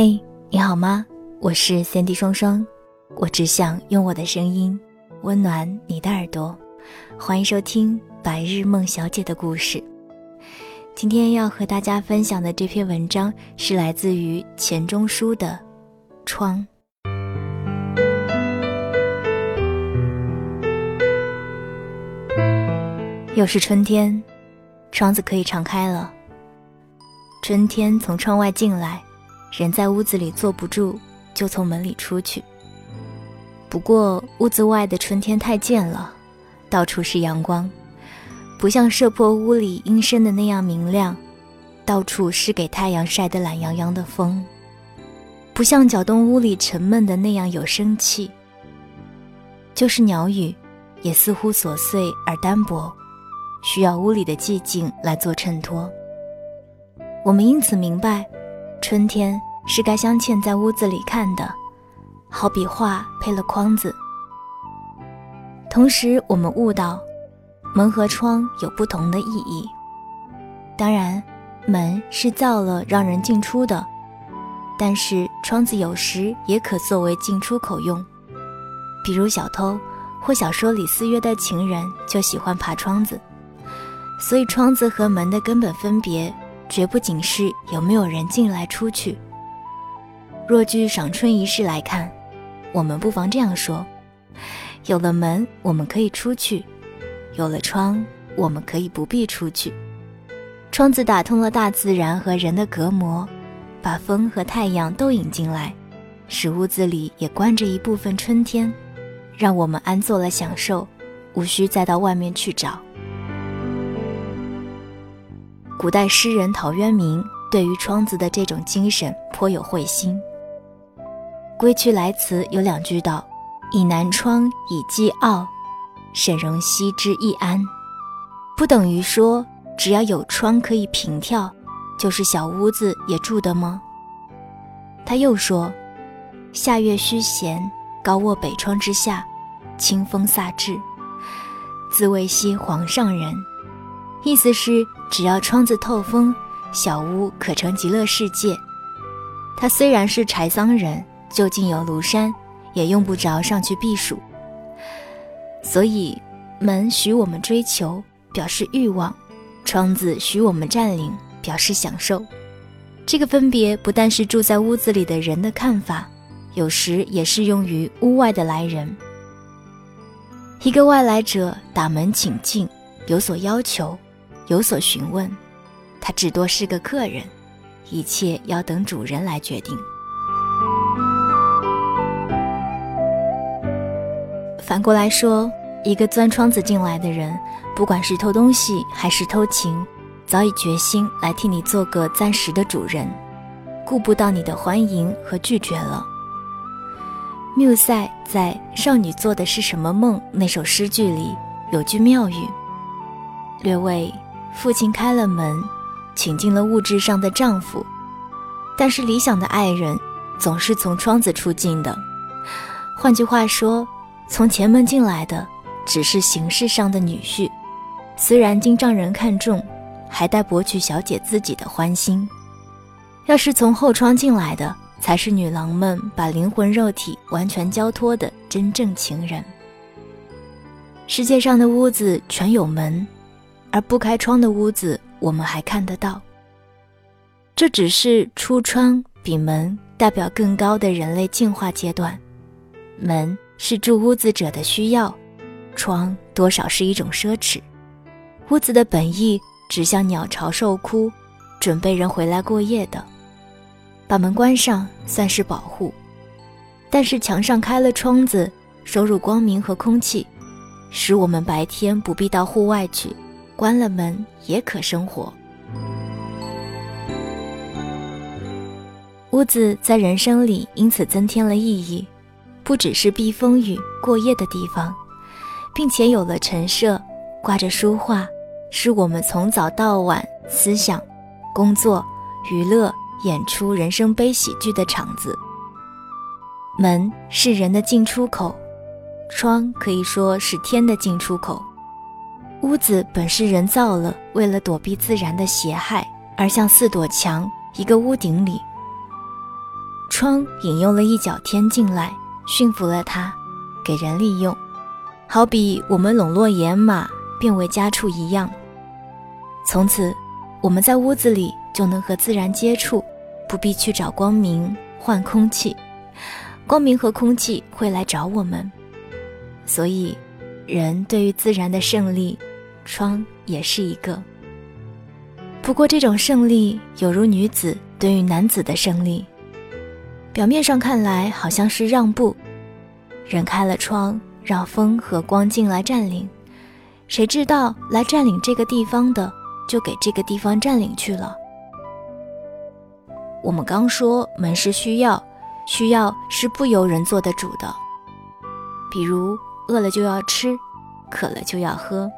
嘿，你好吗？我是三 D 双双，我只想用我的声音温暖你的耳朵。欢迎收听《白日梦小姐的故事》。今天要和大家分享的这篇文章是来自于钱钟书的《窗》。又是春天，窗子可以敞开了。春天从窗外进来。人在屋子里坐不住，就从门里出去。不过屋子外的春天太贱了，到处是阳光，不像射破屋里阴深的那样明亮，到处是给太阳晒得懒洋洋的风，不像搅动屋里沉闷的那样有生气。就是鸟语，也似乎琐碎而单薄，需要屋里的寂静来做衬托。我们因此明白。春天是该镶嵌在屋子里看的，好比画配了框子。同时，我们悟到，门和窗有不同的意义。当然，门是造了让人进出的，但是窗子有时也可作为进出口用。比如小偷或小说里私约的情人就喜欢爬窗子，所以窗子和门的根本分别。绝不仅是有没有人进来出去。若据赏春仪式来看，我们不妨这样说：有了门，我们可以出去；有了窗，我们可以不必出去。窗子打通了大自然和人的隔膜，把风和太阳都引进来，使屋子里也关着一部分春天，让我们安坐了享受，无需再到外面去找。古代诗人陶渊明对于窗子的这种精神颇有慧心。《归去来辞》有两句道：“倚南窗，以寄傲，沈荣兮之易安。”不等于说只要有窗可以平跳，就是小屋子也住的吗？他又说：“夏月虚闲，高卧北窗之下，清风飒至，自谓兮皇上人。”意思是。只要窗子透风，小屋可成极乐世界。他虽然是柴桑人，就近有庐山，也用不着上去避暑。所以，门许我们追求，表示欲望；窗子许我们占领，表示享受。这个分别不但是住在屋子里的人的看法，有时也适用于屋外的来人。一个外来者打门请进，有所要求。有所询问，他只多是个客人，一切要等主人来决定。反过来说，一个钻窗子进来的人，不管是偷东西还是偷情，早已决心来替你做个暂时的主人，顾不到你的欢迎和拒绝了。缪塞在《少女做的是什么梦》那首诗句里有句妙语，略为。父亲开了门，请进了物质上的丈夫，但是理想的爱人总是从窗子出进的。换句话说，从前门进来的只是形式上的女婿，虽然经丈人看中，还待博取小姐自己的欢心。要是从后窗进来的，才是女郎们把灵魂肉体完全交托的真正情人。世界上的屋子全有门。而不开窗的屋子，我们还看得到。这只是出窗比门代表更高的人类进化阶段。门是住屋子者的需要，窗多少是一种奢侈。屋子的本意指向鸟巢受窟，准备人回来过夜的。把门关上算是保护，但是墙上开了窗子，收入光明和空气，使我们白天不必到户外去。关了门也可生活。屋子在人生里因此增添了意义，不只是避风雨、过夜的地方，并且有了陈设，挂着书画，是我们从早到晚思想、工作、娱乐、演出人生悲喜剧的场子。门是人的进出口，窗可以说是天的进出口。屋子本是人造了，为了躲避自然的邪害，而像四堵墙，一个屋顶里。窗引诱了一角天进来，驯服了它，给人利用，好比我们笼络野马，变为家畜一样。从此，我们在屋子里就能和自然接触，不必去找光明换空气，光明和空气会来找我们。所以，人对于自然的胜利，窗也是一个。不过，这种胜利有如女子对于男子的胜利。表面上看来好像是让步，人开了窗，让风和光进来占领。谁知道来占领这个地方的，就给这个地方占领去了。我们刚说门是需要，需要是不由人做的主的。比如饿了就要吃，渴了就要喝。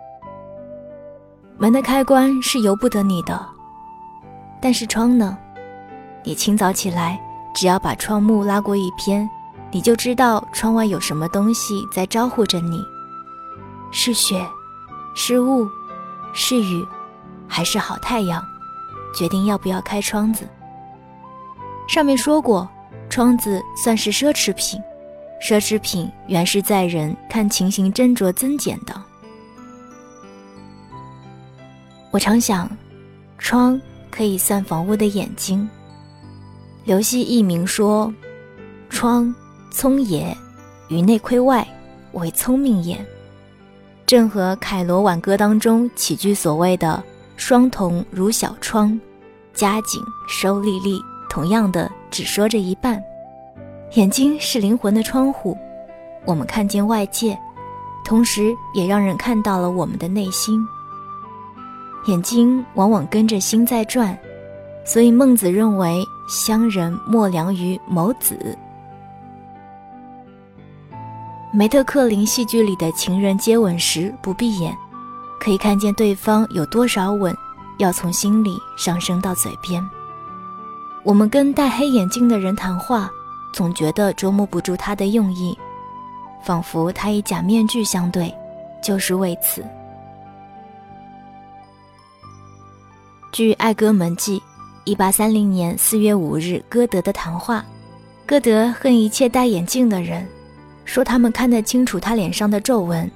门的开关是由不得你的，但是窗呢？你清早起来。只要把窗幕拉过一边，你就知道窗外有什么东西在招呼着你。是雪，是雾，是雨，还是好太阳？决定要不要开窗子。上面说过，窗子算是奢侈品，奢侈品原是在人看情形斟酌增减的。我常想，窗可以算房屋的眼睛。刘希佚名说：“窗，聪也，于内窥外，为聪明也。”正和凯罗挽歌当中起句所谓的“双瞳如小窗，夹紧收利利”同样的，只说这一半。眼睛是灵魂的窗户，我们看见外界，同时也让人看到了我们的内心。眼睛往往跟着心在转。所以孟子认为，乡人莫良于谋子。梅特克林戏剧里的情人接吻时不闭眼，可以看见对方有多少吻要从心里上升到嘴边。我们跟戴黑眼镜的人谈话，总觉得捉摸不住他的用意，仿佛他以假面具相对，就是为此。据《爱歌门记》。一八三零年四月五日，歌德的谈话。歌德恨一切戴眼镜的人，说他们看得清楚他脸上的皱纹，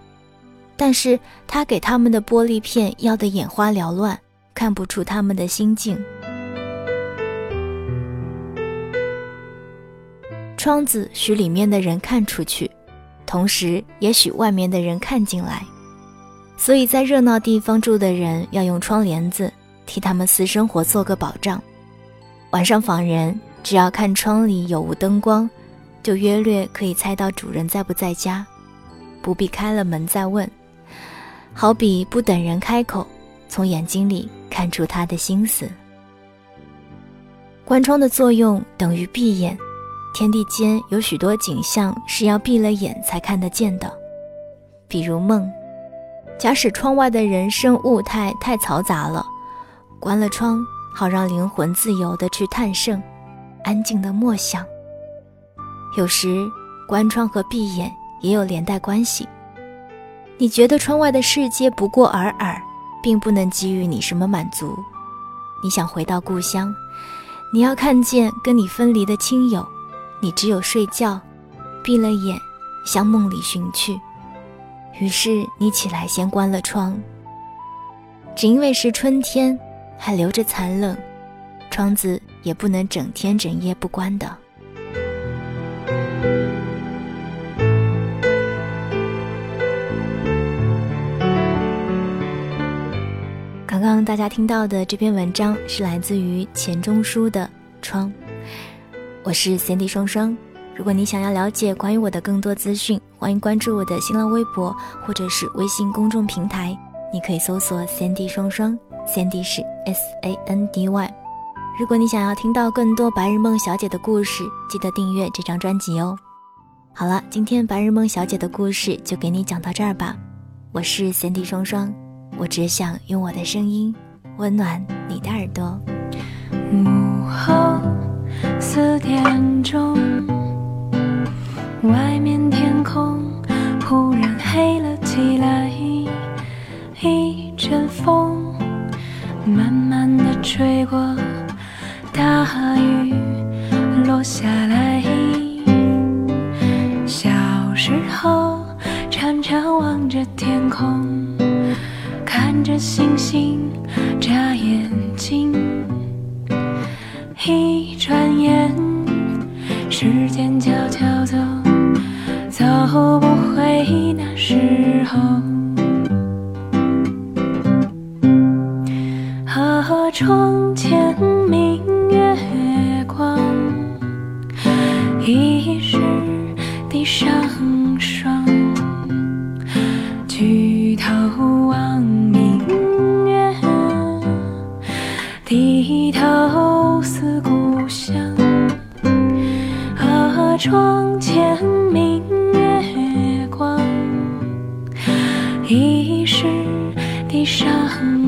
但是他给他们的玻璃片要得眼花缭乱，看不出他们的心境。窗子许里面的人看出去，同时也许外面的人看进来，所以在热闹地方住的人要用窗帘子。替他们私生活做个保障。晚上访人，只要看窗里有无灯光，就约略可以猜到主人在不在家，不必开了门再问。好比不等人开口，从眼睛里看出他的心思。关窗的作用等于闭眼，天地间有许多景象是要闭了眼才看得见的，比如梦。假使窗外的人生物态太嘈杂了。关了窗，好让灵魂自由地去探胜，安静的默想。有时关窗和闭眼也有连带关系。你觉得窗外的世界不过尔尔，并不能给予你什么满足。你想回到故乡，你要看见跟你分离的亲友，你只有睡觉，闭了眼，向梦里寻去。于是你起来先关了窗，只因为是春天。还留着残冷，窗子也不能整天整夜不关的。刚刚大家听到的这篇文章是来自于钱钟书的《窗》，我是 Cindy 双双。如果你想要了解关于我的更多资讯，欢迎关注我的新浪微博或者是微信公众平台。你可以搜索 Sandy 双双，Sandy 是 S A N D Y。如果你想要听到更多白日梦小姐的故事，记得订阅这张专辑哦。好了，今天白日梦小姐的故事就给你讲到这儿吧。我是 Sandy 双双，我只想用我的声音温暖你的耳朵。午后四点钟，外面天空忽然黑了起来，一阵风慢慢的吹过，大雨落下来。小时候常常望着天空，伤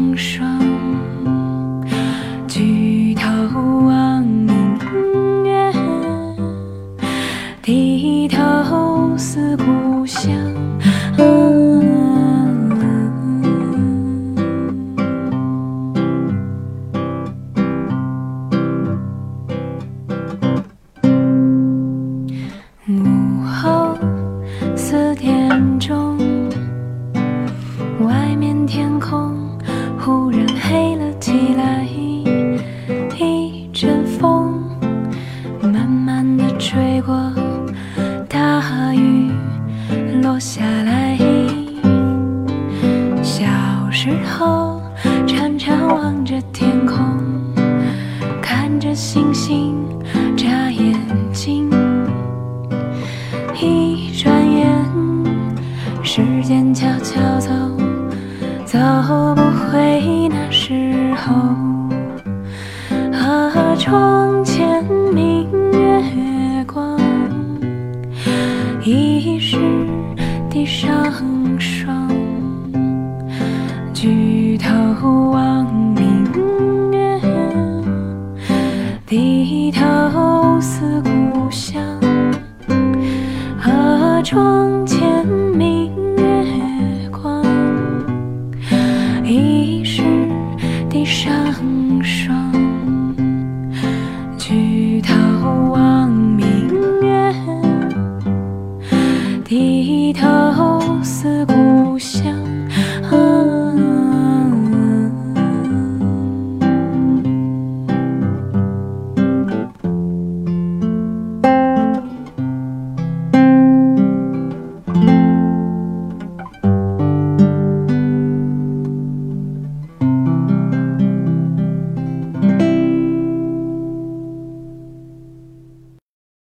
啊窗